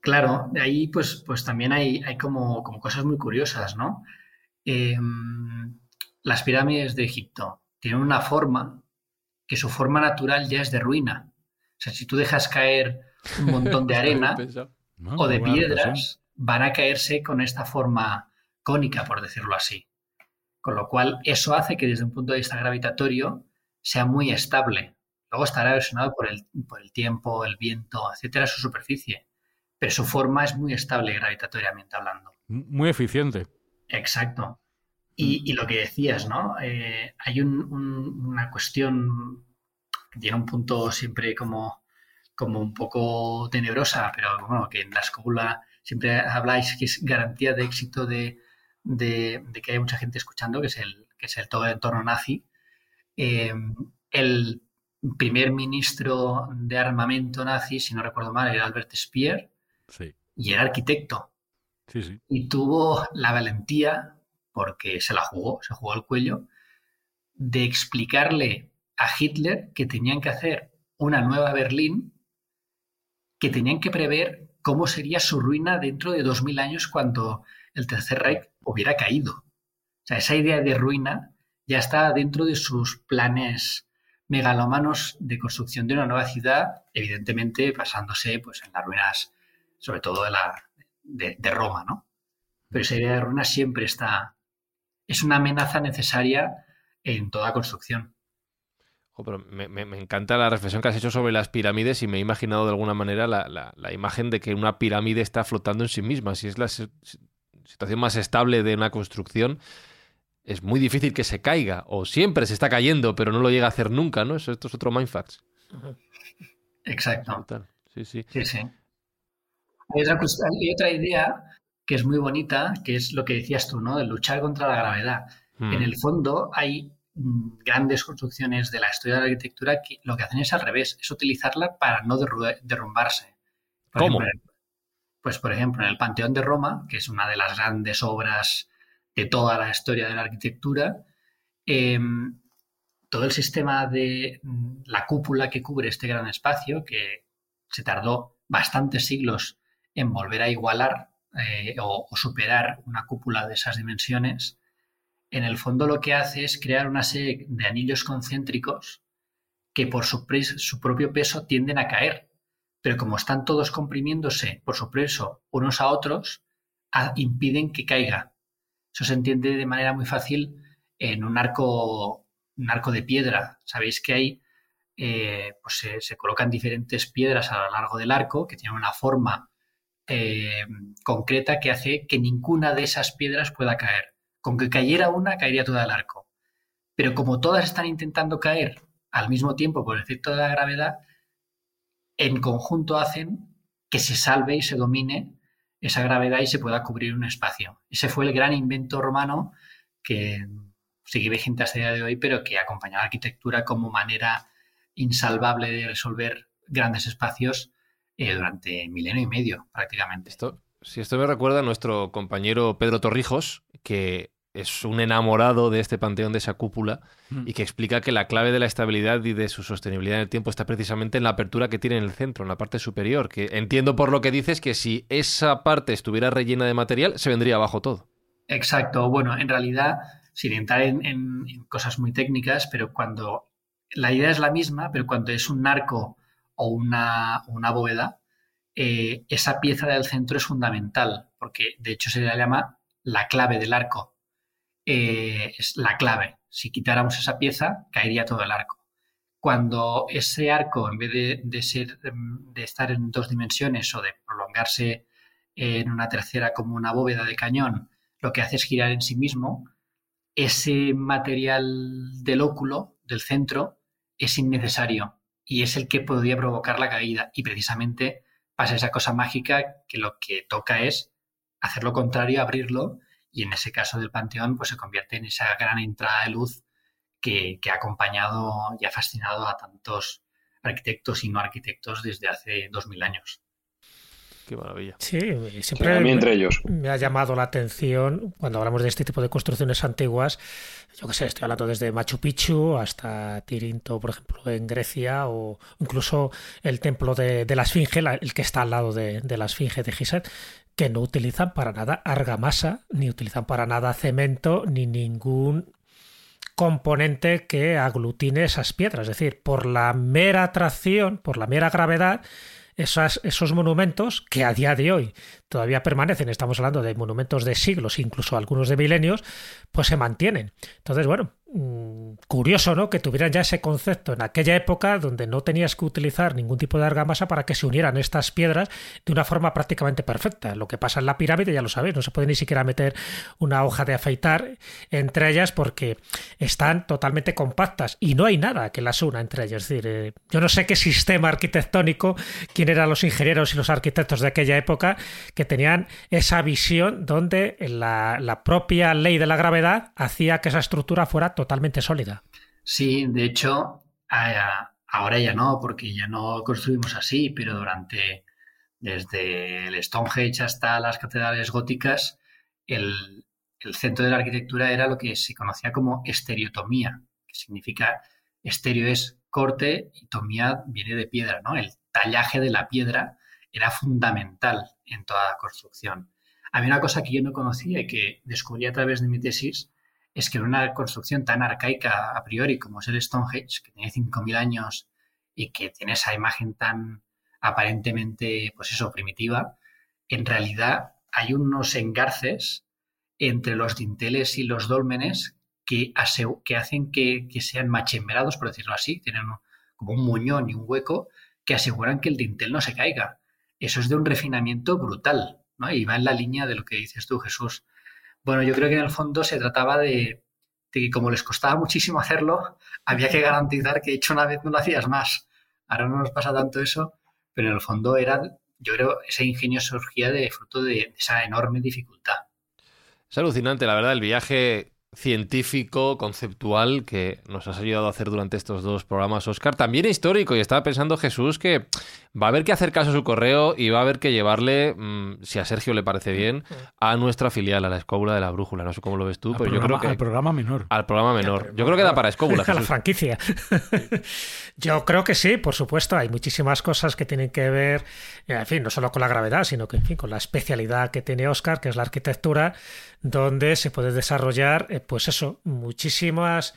Claro, de ahí pues, pues también hay, hay como, como cosas muy curiosas, ¿no? Em, las pirámides de Egipto tienen una forma que su forma natural ya es de ruina. O sea, si tú dejas caer un montón de <laughs> arena o de piedras, van a caerse con esta forma cónica, por decirlo así. Con lo cual, eso hace que desde un punto de vista gravitatorio sea muy estable. Luego estará erosionado por el, por el tiempo, el viento, etcétera, su superficie. Pero su forma es muy estable gravitatoriamente hablando. Muy eficiente. Exacto. Y, lo que decías, ¿no? Eh, hay una cuestión tiene un punto siempre como, como un poco tenebrosa, pero bueno, que en la escuela siempre habláis que es garantía de éxito de, que hay mucha gente escuchando, que es el, que es el todo el entorno nazi. Eh, el primer ministro de armamento nazi, si no recuerdo mal, era Albert Speer, y era arquitecto. Y tuvo la valentía, porque se la jugó, se jugó al cuello, de explicarle a Hitler que tenían que hacer una nueva Berlín, que tenían que prever cómo sería su ruina dentro de dos mil años cuando el Tercer Reich hubiera caído. O sea, esa idea de ruina ya está dentro de sus planes megalomanos de construcción de una nueva ciudad, evidentemente basándose pues, en las ruinas, sobre todo de la, de, Roma, ¿no? Pero esa idea de ruina siempre está, es una amenaza necesaria en toda construcción. Pero me, encanta la reflexión que has hecho sobre las pirámides y me he imaginado de alguna manera la, imagen de que una pirámide está flotando en sí misma. Si es la situación más estable de una construcción, es muy difícil que se caiga o siempre se está cayendo, pero no lo llega a hacer nunca, ¿no? Eso, esto es otro mindfax. Exacto. Sí, sí. sí, sí. Hay otra, idea que es muy bonita, que es lo que decías tú, ¿no? De luchar contra la gravedad. Hmm. En el fondo hay grandes construcciones de la historia de la arquitectura que lo que hacen es al revés, es utilizarla para no derrumbarse. ¿Cómo? pues, por ejemplo, en el Panteón de Roma, que es una de las grandes obras de toda la historia de la arquitectura, em, todo el sistema de mm, la cúpula que cubre este gran espacio, que se tardó bastantes siglos en volver a igualar eh, o, superar una cúpula de esas dimensiones, en el fondo lo que hace es crear una serie de anillos concéntricos que por su, su propio peso tienden a caer, pero como están todos comprimiéndose por su peso unos a otros, impiden que caiga. Eso se entiende de manera muy fácil en un arco, un arco de piedra. Sabéis que hay, eh, pues se, colocan diferentes piedras a lo largo del arco que tienen una forma eh, concreta que hace que ninguna de esas piedras pueda caer. Con que cayera una, caería todo el arco. Pero como todas están intentando caer al mismo tiempo por el efecto de la gravedad, en conjunto hacen que se salve y se domine esa gravedad y se pueda cubrir un espacio. Ese fue el gran invento romano que sigue vigente hasta el día de hoy, pero que acompañó a la arquitectura como manera insalvable de resolver grandes espacios eh, durante milenio y medio, prácticamente. Esto, si esto me recuerda a nuestro compañero Pedro Torrijos, que es un enamorado de este panteón, de esa cúpula, mm. y que explica que la clave de la estabilidad y de su sostenibilidad en el tiempo está precisamente en la apertura que tiene en el centro, en la parte superior. Que entiendo por lo que dices que si esa parte estuviera rellena de material, se vendría abajo todo. Exacto. Bueno, en realidad, sin entrar en cosas muy técnicas, pero cuando la idea es la misma, pero cuando es un arco o una, una bóveda, eh, esa pieza del centro es fundamental, porque de hecho se le llama la clave del arco. Eh, es la clave. Si quitáramos esa pieza, caería todo el arco. Cuando ese arco, en vez de, ser, de estar en dos dimensiones o de prolongarse en una tercera como una bóveda de cañón, lo que hace es girar en sí mismo, ese material del óculo, del centro, es innecesario y es el que podría provocar la caída. Y precisamente pasa esa cosa mágica que lo que toca es hacer lo contrario, abrirlo, y en ese caso del Panteón, pues se convierte en esa gran entrada de luz que, que ha acompañado y ha fascinado a tantos arquitectos y no arquitectos desde hace dos mil años. Qué maravilla. Sí, siempre me, entre ellos. me ha llamado la atención cuando hablamos de este tipo de construcciones antiguas. Yo qué sé, estoy hablando desde Machu Picchu hasta Tirinto, por ejemplo, en Grecia, o incluso el templo de, la Esfinge, el que está al lado de, de la Esfinge de Gizeh, que no utilizan para nada argamasa, ni utilizan para nada cemento, ni ningún componente que aglutine esas piedras. Es decir, por la mera atracción, por la mera gravedad, esos monumentos que a día de hoy todavía permanecen, estamos hablando de monumentos de siglos, incluso algunos de milenios, pues se mantienen. Entonces, bueno, curioso, ¿no? Que tuvieran ya ese concepto en aquella época donde no tenías que utilizar ningún tipo de argamasa para que se unieran estas piedras de una forma prácticamente perfecta. Lo que pasa en la pirámide, ya lo sabéis, no se puede ni siquiera meter una hoja de afeitar entre ellas porque están totalmente compactas y no hay nada que las una entre ellas. Es decir, eh, yo no sé qué sistema arquitectónico, quién eran los ingenieros y los arquitectos de aquella época que tenían esa visión donde la, la propia ley de la gravedad hacía que esa estructura fuera totalmente totalmente sólida. Sí, de hecho, ahora ya no, porque ya no construimos así, pero durante, desde el Stonehenge hasta las catedrales góticas, el, centro de la arquitectura era lo que se conocía como estereotomía, que significa estéreo es corte y tomía viene de piedra, ¿no? El tallaje de la piedra era fundamental en toda la construcción. Había una cosa que yo no conocía y que descubrí a través de mi tesis, es que una construcción tan arcaica a priori como es el Stonehenge, que tiene 5.000 años y que tiene esa imagen tan aparentemente, pues eso, primitiva, en realidad hay unos engarces entre los dinteles y los dólmenes que, que hacen que, sean machemberados, por decirlo así, tienen como un muñón y un hueco que aseguran que el dintel no se caiga. Eso es de un refinamiento brutal, ¿no? Y va en la línea de lo que dices tú, Jesús, bueno, yo creo que en el fondo se trataba de, que como les costaba muchísimo hacerlo, había que garantizar que hecho una vez no lo hacías más. Ahora no nos pasa tanto eso, pero en el fondo era, yo creo, ese ingenio surgía de fruto de esa enorme dificultad. Es alucinante, la verdad, el viaje científico, conceptual que nos has ayudado a hacer durante estos dos programas, Oscar. También histórico, y estaba pensando Jesús que va a haber que hacer caso a su correo y va a haber que llevarle, mm, si a Sergio le parece bien, a nuestra filial, a la Escóbula de la Brújula. No sé cómo lo ves tú, pero yo creo que... Al programa menor. Al programa menor. Yo creo que da para Escóbula. <laughs> A la franquicia. <laughs> yo creo que sí, por supuesto. Hay muchísimas cosas que tienen que ver, en fin, no solo con la gravedad, sino que, en fin, con la especialidad que tiene Oscar, que es la arquitectura, donde se puede desarrollar, eh, pues eso, muchísimas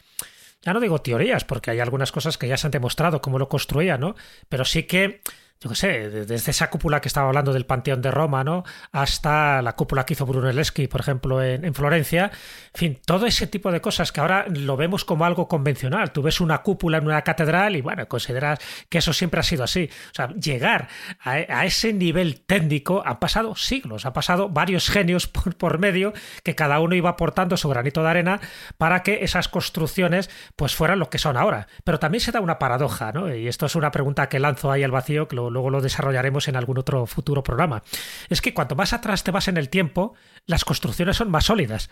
ya no digo teorías, porque hay algunas cosas que ya se han demostrado cómo lo construía, ¿no? Pero sí que yo qué sé, desde esa cúpula que estaba hablando del Panteón de Roma, ¿no? Hasta la cúpula que hizo Brunelleschi, por ejemplo, en, Florencia. En fin, todo ese tipo de cosas que ahora lo vemos como algo convencional. Tú ves una cúpula en una catedral y, bueno, consideras que eso siempre ha sido así. O sea, llegar a, ese nivel técnico han pasado siglos, han pasado varios genios <laughs> por, por, medio que cada uno iba aportando su granito de arena para que esas construcciones pues fueran lo que son ahora. Pero también se da una paradoja, ¿no? Y esto es una pregunta que lanzo ahí al vacío, que lo luego lo desarrollaremos en algún otro futuro programa. Es que cuanto más atrás te vas en el tiempo, las construcciones son más sólidas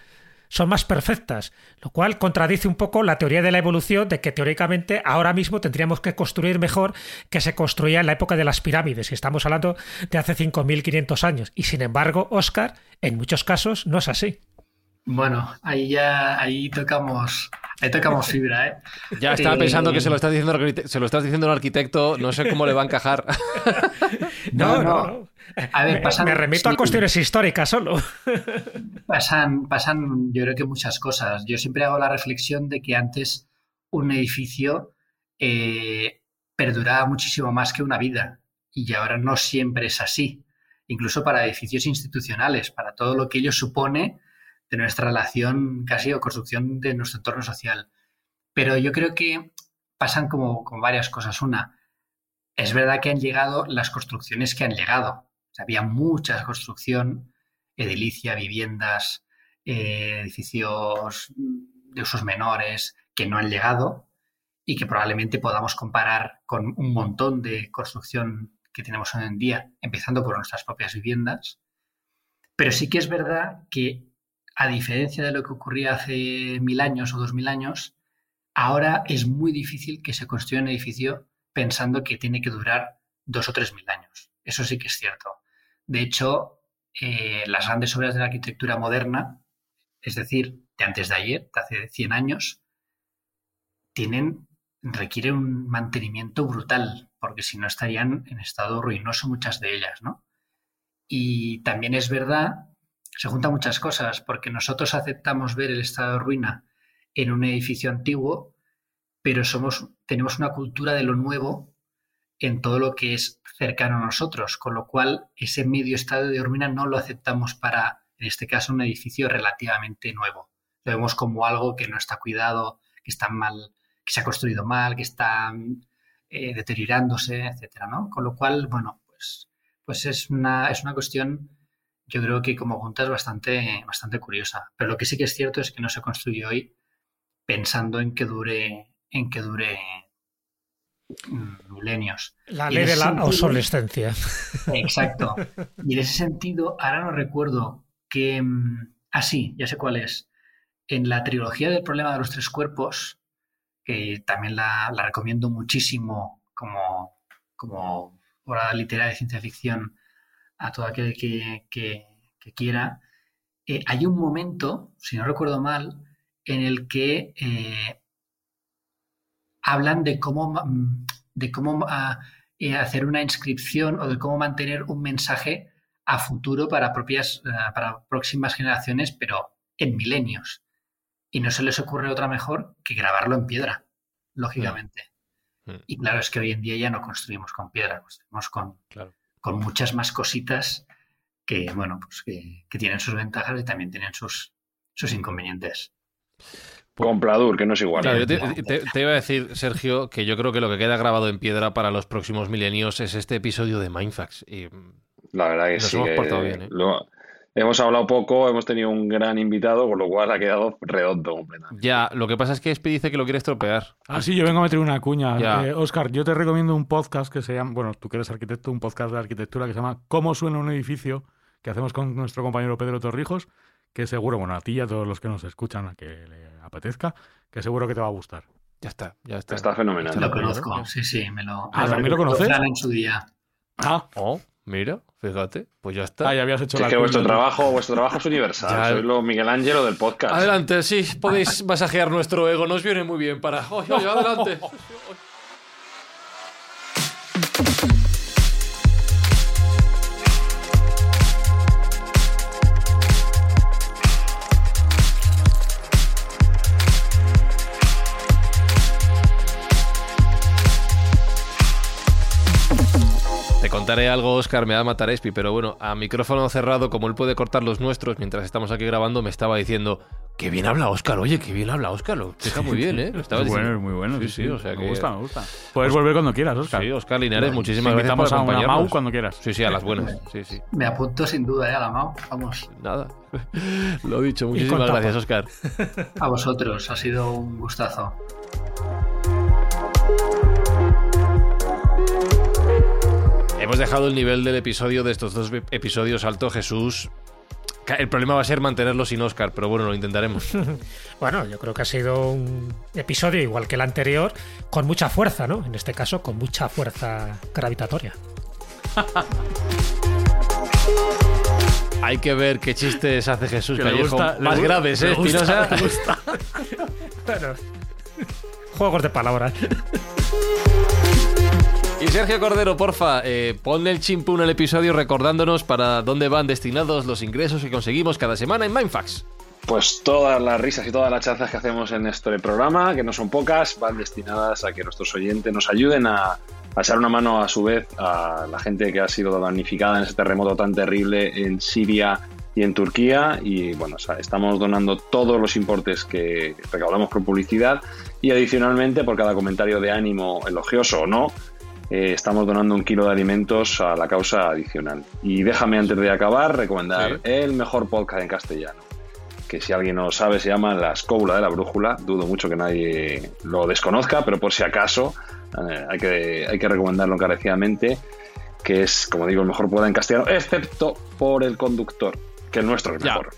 son más perfectas, lo cual contradice un poco la teoría de la evolución de que teóricamente ahora mismo tendríamos que construir mejor que se construía en la época de las pirámides, y estamos hablando de hace 5.500 años, y sin embargo, Oscar, en muchos casos no es así. Bueno, ahí ya ahí tocamos ahí tocamos fibra, ¿eh? Ya estaba pensando que se lo estás diciendo se lo estás diciendo un arquitecto, no sé cómo le va a encajar. <laughs> no, no. A ver, pasan, me, remito a cuestiones históricas solo. pasan, pasan, yo creo que muchas cosas. Yo siempre hago la reflexión de que antes un edificio eh, perduraba muchísimo más que una vida y ahora no siempre es así. Incluso para edificios institucionales, para todo lo que ello supone nuestra relación casi o construcción de nuestro entorno social. Pero yo creo que pasan como, con varias cosas. Una, es verdad que han llegado las construcciones que han llegado. había mucha construcción, edilicia, viviendas, eh, edificios de usos menores que no han llegado. y que probablemente podamos comparar con un montón de construcción que tenemos hoy en día, empezando por nuestras propias viviendas. Pero sí que es verdad que, a diferencia de lo que ocurría hace mil años o dos mil años, ahora es muy difícil que se construya un edificio pensando que tiene que durar dos o tres mil años. Eso sí que es cierto. De hecho, eh, las grandes obras de la arquitectura moderna, es decir, de antes de ayer, de hace 100 años, tienen, requieren un mantenimiento brutal, porque si no estarían en estado ruinoso muchas de ellas, ¿no? Y también es verdad, se juntan muchas cosas, porque nosotros aceptamos ver el estado de ruina en un edificio antiguo, pero somos, tenemos una cultura de lo nuevo en todo lo que es cercano a nosotros, con lo cual ese medio estado de ruina no lo aceptamos para, en este caso, un edificio relativamente nuevo. Lo vemos como algo que no está cuidado, que está mal, que se ha construido mal, que está eh, deteriorándose, etcétera, ¿no? Con lo cual, bueno, pues, pues es una, es una cuestión, yo creo que como juntas bastante, bastante curiosa. Pero lo que sí que es cierto es que no se construye hoy pensando en que dure, en que dure milenios. La ley de la obsolescencia. Exacto. <laughs> Y en ese sentido, ahora no recuerdo que... Ah, sí, ya sé cuál es. En la trilogía del problema de los tres cuerpos, que también la, recomiendo muchísimo como, como obra literaria de ciencia ficción a todo aquel que, quiera, eh, hay un momento, si no recuerdo mal, en el que eh, hablan de cómo, de cómo ah, eh, hacer una inscripción o de cómo mantener un mensaje a futuro para, propias, ah, para próximas generaciones, pero en milenios. Y no se les ocurre otra mejor que grabarlo en piedra, lógicamente. Mm. Mm. Y claro, es que hoy en día ya no construimos con piedra, construimos con, con muchas más cositas que, bueno, pues que, que, tienen sus ventajas y también tienen sus, sus inconvenientes. Con Pladur, que no es igual. te, iba a decir, Sergio, que yo creo que lo que queda grabado en piedra para los próximos milenios es este episodio de Mindfax. Y la verdad que sí. ¿eh? Hemos hablado poco, hemos tenido un gran invitado, con lo cual ha quedado redondo completamente. Ya, lo que pasa es que Espi dice que lo quiere estropear. Ah, sí, yo vengo a meter una cuña. Eh, Oscar, yo te recomiendo un podcast que se llama, bueno, tú que eres arquitecto, un podcast de arquitectura que se llama ¿Cómo suena un edificio? que hacemos con nuestro compañero Pedro Torrijos que seguro, bueno, a ti y a todos los que nos escuchan, a que le apetezca, que seguro que te va a gustar. Ya está, ya está. Está fenomenal. Lo conozco, sí, sí, me lo. Ah, ¿también lo conoces? en su día. Ah, oh, mira, fíjate, pues ya está. Ah, ya habías hecho la es que vuestro trabajo, vuestro trabajo es universal. Soy lo Miguel Ángelo del podcast. Adelante, sí, podéis masajear nuestro ego, nos viene muy bien para. Oye, oye, adelante. <laughs> contaré algo, Oscar, me va a matar Espi, pero bueno, a micrófono cerrado, como él puede cortar los nuestros mientras estamos aquí grabando, me estaba diciendo, qué bien habla Oscar, oye, qué bien habla Oscar, lo está muy bien, ¿eh? estaba muy bueno, muy bueno. Sí, sí, o sea me gusta, me gusta. Puedes volver cuando quieras, Oscar. Sí, Oscar Linares, muchísimas gracias por acompañarnos. a una MAU cuando quieras. Sí, sí, a las buenas. <laughs> Sí, sí. Me apunto sin duda, ¿eh? A la MAU, vamos. Nada, <laughs> lo dicho, muchísimas gracias, Oscar. A vosotros, ha sido un gustazo. Dejado el nivel del episodio de estos dos episodios alto, Jesús. El problema va a ser mantenerlo sin Oscar, pero bueno, lo intentaremos. <laughs> bueno, yo creo que ha sido un episodio igual que el anterior, con mucha fuerza, ¿no? En este caso, con mucha fuerza gravitatoria. <laughs> Hay que ver qué chistes hace Jesús Callejo. más graves, ¿eh? Espinosa. <laughs> bueno, juegos de palabras. Y Sergio Cordero, porfa, eh, ponle el chimpún el episodio recordándonos para dónde van destinados los ingresos que conseguimos cada semana en Mindfax. Pues todas las risas y todas las chanzas que hacemos en este programa, que no son pocas, van destinadas a que nuestros oyentes nos ayuden a, echar una mano a su vez a la gente que ha sido damnificada en ese terremoto tan terrible en Siria y en Turquía. Y bueno, estamos donando todos los importes que recaudamos por publicidad y adicionalmente por cada comentario de ánimo elogioso o no, eh, estamos donando un kilo de alimentos a la causa adicional. Y déjame antes de acabar recomendar el mejor podcast en castellano. que si alguien no lo sabe se llama la escóbula de la brújula. Dudo mucho que nadie lo desconozca, pero por si acaso eh, hay, que, hay que recomendarlo encarecidamente, que es, como digo, el mejor poder en castellano, excepto por el conductor, que el nuestro es mejor.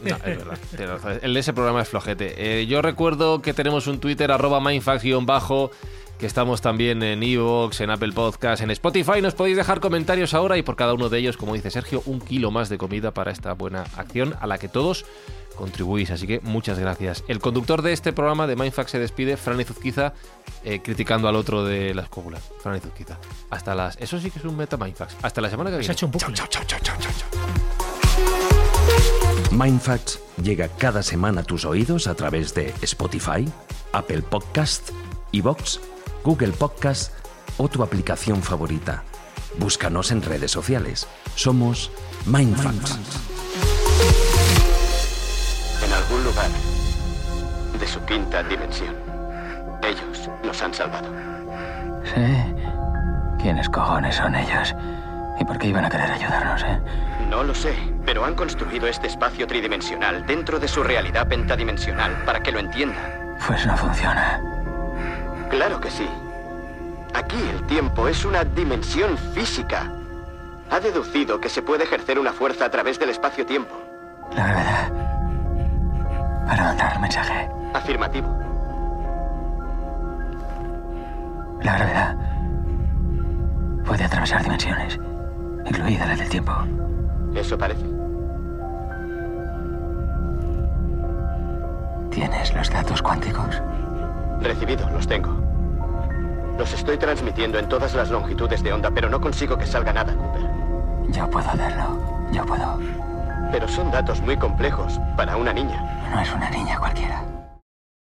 <laughs> El de ese programa es flojete. Eh, yo recuerdo que tenemos un Twitter, arroba mindfax-bajo, que estamos también en Evox, en Apple Podcast, en Spotify. Nos podéis dejar comentarios ahora y por cada uno de ellos, como dice Sergio, un kilo más de comida para esta buena acción a la que todos contribuís. Así que muchas gracias. El conductor de este programa de Mindfax se despide, Fran Izuzquiza, eh, criticando al otro de la escóbula. Fran Izuzquiza. Hasta las. Eso sí que es un meta Mindfax. Hasta la semana que viene. Se ha hecho un chao, chao, chao, chao, chao, chao. Mindfacts llega cada semana a tus oídos a través de Spotify, Apple Podcast, Evox, Google Podcast o tu aplicación favorita. Búscanos en redes sociales. Somos Mindfacts. En algún lugar de su quinta dimensión, ellos nos han salvado. ¿Sí? ¿Quiénes cojones son ellos? ¿Y por qué iban a querer ayudarnos, eh? No lo sé, pero han construido este espacio tridimensional dentro de su realidad pentadimensional para que lo entiendan. Pues no funciona. Claro que sí. Aquí el tiempo es una dimensión física. Ha deducido que se puede ejercer una fuerza a través del espacio-tiempo. La gravedad. Para mandar el mensaje. Afirmativo. La gravedad puede atravesar dimensiones, incluida la del tiempo. Eso parece. ¿Tienes los datos cuánticos? Recibido, los tengo. Los estoy transmitiendo en todas las longitudes de onda, pero no consigo que salga nada, Cooper. Yo puedo hacerlo. Yo puedo. Pero son datos muy complejos para una niña. No es una niña cualquiera.